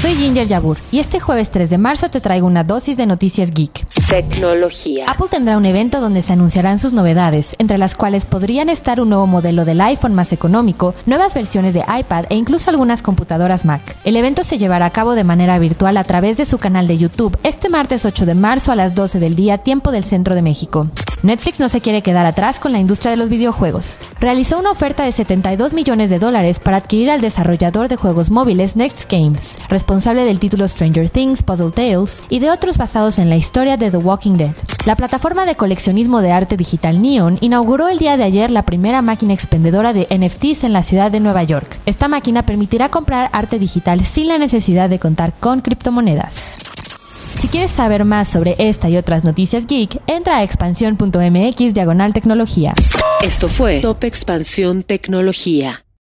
Soy Ginger Yabur y este jueves 3 de marzo te traigo una dosis de noticias geek. Tecnología. Apple tendrá un evento donde se anunciarán sus novedades, entre las cuales podrían estar un nuevo modelo del iPhone más económico, nuevas versiones de iPad e incluso algunas computadoras Mac. El evento se llevará a cabo de manera virtual a través de su canal de YouTube este martes 8 de marzo a las 12 del día, tiempo del centro de México. Netflix no se quiere quedar atrás con la industria de los videojuegos. Realizó una oferta de 72 millones de dólares para adquirir al desarrollador de juegos móviles Next Games, responsable del título Stranger Things, Puzzle Tales y de otros basados en la historia de The Walking Dead. La plataforma de coleccionismo de arte digital Neon inauguró el día de ayer la primera máquina expendedora de NFTs en la ciudad de Nueva York. Esta máquina permitirá comprar arte digital sin la necesidad de contar con criptomonedas. Si quieres saber más sobre esta y otras noticias geek, entra a expansión.mx diagonal tecnología. Esto fue Top Expansión Tecnología.